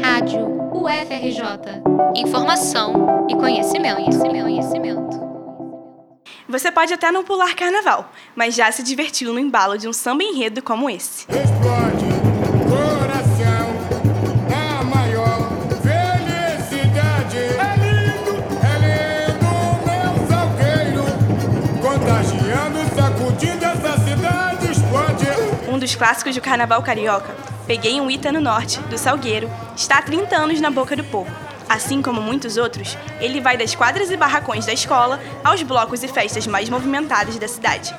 Rádio UFRJ. Informação e conhecimento, conhecimento, conhecimento. Você pode até não pular carnaval, mas já se divertiu no embalo de um samba enredo como esse. Explode coração, a maior felicidade. É lindo, é lindo, meu salgueiro, contagiando, sacudindo essa cidade. Explode. Um dos clássicos do carnaval carioca, Peguei um Ita no Norte, do Salgueiro, está há 30 anos na boca do povo. Assim como muitos outros, ele vai das quadras e barracões da escola aos blocos e festas mais movimentadas da cidade.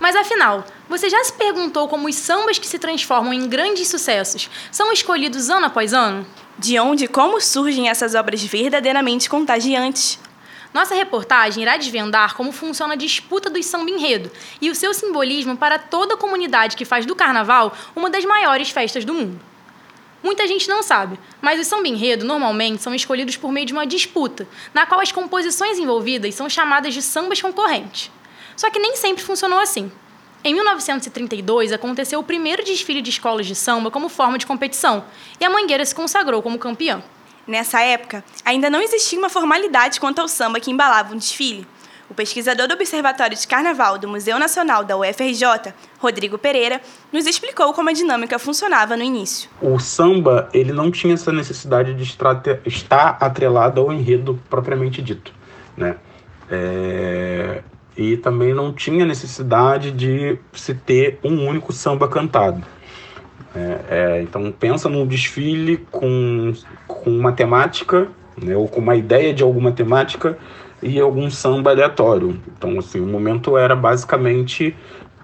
Mas afinal, você já se perguntou como os sambas que se transformam em grandes sucessos são escolhidos ano após ano? De onde e como surgem essas obras verdadeiramente contagiantes? Nossa reportagem irá desvendar como funciona a disputa do samba enredo e o seu simbolismo para toda a comunidade que faz do carnaval uma das maiores festas do mundo. Muita gente não sabe, mas os samba enredo normalmente são escolhidos por meio de uma disputa, na qual as composições envolvidas são chamadas de sambas concorrentes. Só que nem sempre funcionou assim. Em 1932, aconteceu o primeiro desfile de escolas de samba como forma de competição, e a Mangueira se consagrou como campeã. Nessa época, ainda não existia uma formalidade quanto ao samba que embalava um desfile. O pesquisador do Observatório de Carnaval do Museu Nacional da UFRJ, Rodrigo Pereira, nos explicou como a dinâmica funcionava no início. o samba ele não tinha essa necessidade de estar, atrelado ao enredo propriamente dito, né? É, e também não tinha necessidade de se ter um único samba cantado. É, é, então pensa num desfile com, com uma temática, né, ou com uma ideia de alguma temática e algum samba aleatório. Então assim, o momento era basicamente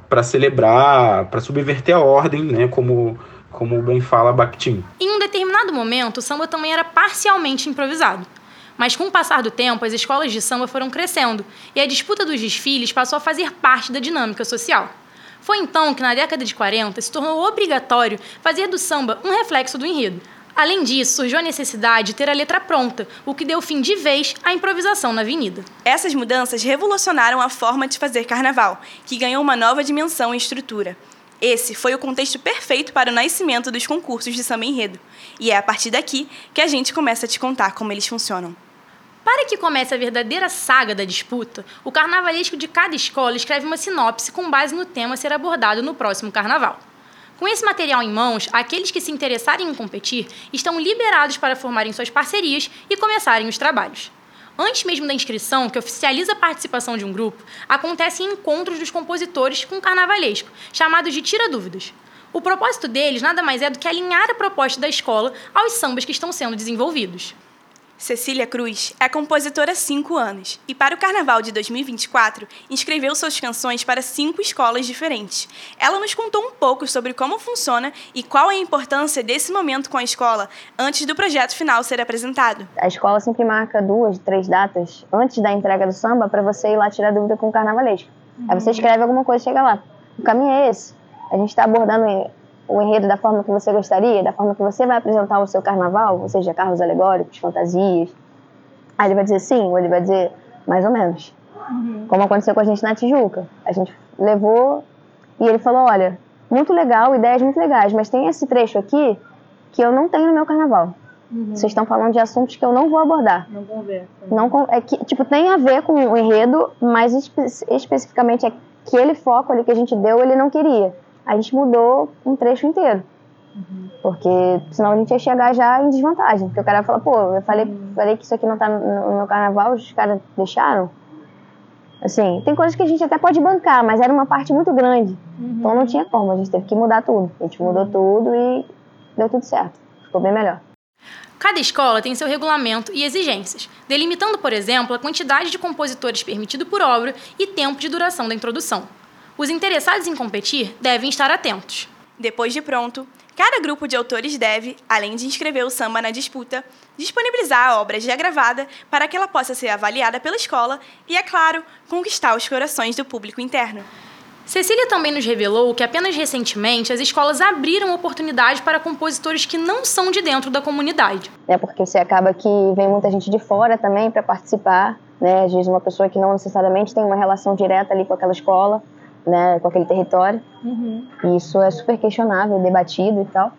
para celebrar, para subverter a ordem, né, como como bem fala Bakhtin. Em um determinado momento, o samba também era parcialmente improvisado. Mas com o passar do tempo, as escolas de samba foram crescendo e a disputa dos desfiles passou a fazer parte da dinâmica social. Foi então que, na década de 40, se tornou obrigatório fazer do samba um reflexo do enredo. Além disso, surgiu a necessidade de ter a letra pronta, o que deu fim de vez à improvisação na avenida. Essas mudanças revolucionaram a forma de fazer carnaval, que ganhou uma nova dimensão e estrutura. Esse foi o contexto perfeito para o nascimento dos concursos de samba enredo. E é a partir daqui que a gente começa a te contar como eles funcionam. Para que comece a verdadeira saga da disputa, o carnavalesco de cada escola escreve uma sinopse com base no tema a ser abordado no próximo carnaval. Com esse material em mãos, aqueles que se interessarem em competir estão liberados para formarem suas parcerias e começarem os trabalhos. Antes mesmo da inscrição, que oficializa a participação de um grupo, acontecem encontros dos compositores com o carnavalesco, chamados de tira-dúvidas. O propósito deles nada mais é do que alinhar a proposta da escola aos sambas que estão sendo desenvolvidos. Cecília Cruz é compositora há cinco anos e, para o Carnaval de 2024, inscreveu suas canções para cinco escolas diferentes. Ela nos contou um pouco sobre como funciona e qual é a importância desse momento com a escola antes do projeto final ser apresentado. A escola sempre marca duas, três datas antes da entrega do samba para você ir lá tirar dúvida com o carnavalesco. Aí você escreve alguma coisa e chega lá. O caminho é esse. A gente está abordando o enredo da forma que você gostaria, da forma que você vai apresentar o seu carnaval, ou seja, carros alegóricos, fantasias. Aí ele vai dizer sim, ou ele vai dizer mais ou menos. Como aconteceu com a gente na Tijuca. A gente levou e ele falou: olha, muito legal, ideias muito legais, mas tem esse trecho aqui que eu não tenho no meu carnaval. Vocês estão falando de assuntos que eu não vou abordar. Não conversa. Não con- é que, tipo, tem a ver com o enredo, mas espe- especificamente aquele foco ali que a gente deu, ele não queria. A gente mudou um trecho inteiro. Porque senão a gente ia chegar já em desvantagem. Porque o cara fala, pô, eu falei, falei que isso aqui não tá no, no meu carnaval, os caras deixaram. Assim, tem coisas que a gente até pode bancar, mas era uma parte muito grande. Então não tinha como, a gente teve que mudar tudo. A gente mudou tudo e deu tudo certo. Ficou bem melhor. Cada escola tem seu regulamento e exigências, delimitando, por exemplo, a quantidade de compositores permitido por obra e tempo de duração da introdução. Os interessados em competir devem estar atentos. Depois de pronto, cada grupo de autores deve, além de inscrever o samba na disputa, disponibilizar a obra já gravada para que ela possa ser avaliada pela escola e, é claro, conquistar os corações do público interno. Cecília também nos revelou que apenas recentemente as escolas abriram oportunidade para compositores que não são de dentro da comunidade. né? Porque você acaba que vem muita gente de fora também para participar, né? Às vezes uma pessoa que não necessariamente tem uma relação direta ali com aquela escola, né? Com aquele território. E isso é super questionável, debatido e tal.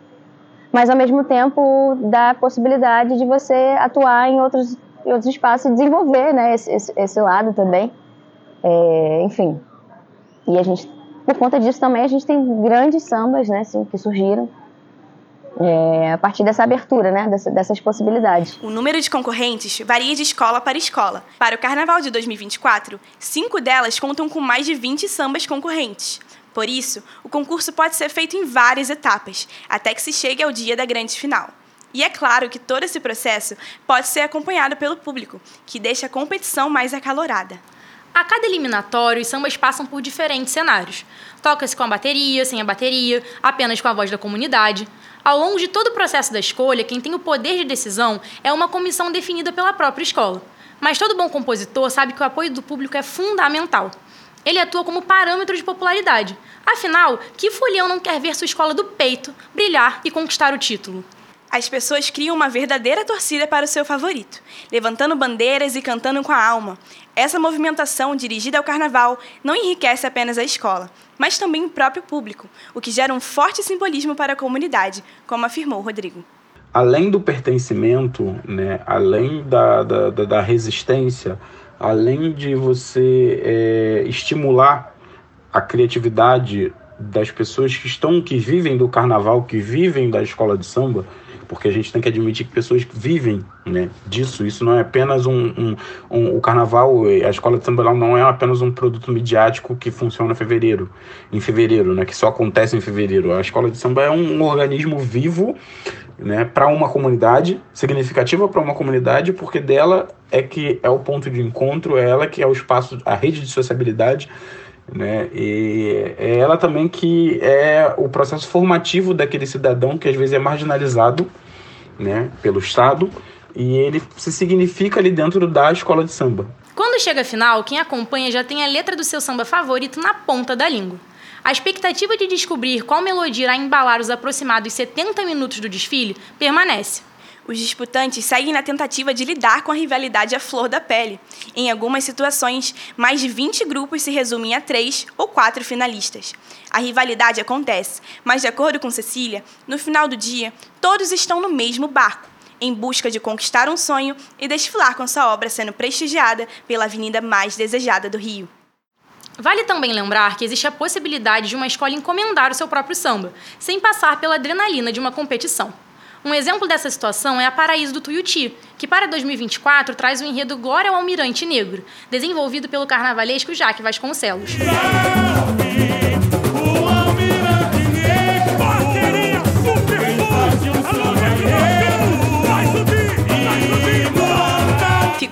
mas ao mesmo tempo dá a possibilidade de você atuar em outros, em outros espaços e desenvolver né, esse, esse, esse lado também. É, enfim. E a gente, por conta disso também, a gente tem grandes sambas né, assim, que surgiram é, a partir dessa abertura, né, dessa, dessas possibilidades. O número de concorrentes varia de escola para escola. Para o Carnaval de 2024, cinco delas contam com mais de 20 sambas concorrentes. Por isso, o concurso pode ser feito em várias etapas, até que se chegue ao dia da grande final. E é claro que todo esse processo pode ser acompanhado pelo público, que deixa a competição mais acalorada. A cada eliminatório, os sambas passam por diferentes cenários. Toca-se com a bateria, sem a bateria, apenas com a voz da comunidade. Ao longo de todo o processo da escolha, quem tem o poder de decisão é uma comissão definida pela própria escola. Mas todo bom compositor sabe que o apoio do público é fundamental. Ele atua como parâmetro de popularidade. Afinal, que folião não quer ver sua escola do peito brilhar e conquistar o título? As pessoas criam uma verdadeira torcida para o seu favorito, levantando bandeiras e cantando com a alma. Essa movimentação dirigida ao carnaval não enriquece apenas a escola, mas também o próprio público, o que gera um forte simbolismo para a comunidade, como afirmou Rodrigo. Além do pertencimento, né, além da, da, da resistência, além de você é, estimular a criatividade das pessoas que estão, que vivem do carnaval, que vivem da escola de samba, porque a gente tem que admitir que pessoas vivem né, disso. Isso não é apenas um, um, um, O carnaval, a escola de samba não é apenas um produto midiático que funciona em fevereiro, em fevereiro, né, que só acontece em fevereiro. A escola de samba é um organismo vivo né, para uma comunidade, significativa para uma comunidade, porque dela é que é o ponto de encontro, é ela que é o espaço, a rede de sociabilidade né? E é ela também que é o processo formativo daquele cidadão que às vezes é marginalizado, né, pelo Estado, e ele se significa ali dentro da escola de samba. Quando chega a final, quem acompanha já tem a letra do seu samba favorito na ponta da língua. A expectativa de descobrir qual melodia irá embalar os aproximados 70 minutos do desfile permanece. Os disputantes seguem na tentativa de lidar com a rivalidade à flor da pele. Em algumas situações, mais de 20 grupos se resumem a três ou quatro finalistas. A rivalidade acontece, mas, de acordo com Cecília, no final do dia, todos estão no mesmo barco, em busca de conquistar um sonho e desfilar com sua obra sendo prestigiada pela avenida mais desejada do Rio. Vale também lembrar que existe a possibilidade de uma escola encomendar o seu próprio samba, sem passar pela adrenalina de uma competição. Um exemplo dessa situação é a Paraíso do Tuiuti, que para 2024 traz o enredo Glória ao Almirante Negro, desenvolvido pelo carnavalesco Jaque Vasconcelos.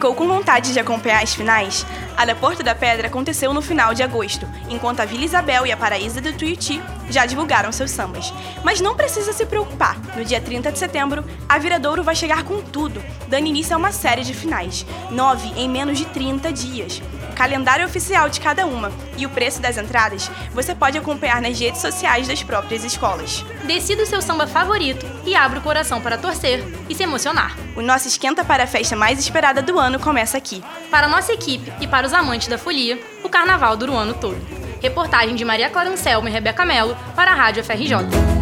Ficou com vontade de acompanhar as finais? A da Porto da Pedra aconteceu no final de agosto, enquanto a Vila Isabel e a Paraísa do Tuiuti já divulgaram seus sambas. Mas não precisa se preocupar. No dia 30 de setembro, a Viradouro vai chegar com tudo, dando início a uma série de finais, nove em menos de 30 dias calendário oficial de cada uma e o preço das entradas você pode acompanhar nas redes sociais das próprias escolas. Decida o seu samba favorito e abra o coração para torcer e se emocionar. O nosso esquenta para a festa mais esperada do ano começa aqui. Para a nossa equipe e para os amantes da folia, o carnaval dura o ano todo. Reportagem de Maria Clara Anselmo e Rebeca Mello para a Rádio FRJ.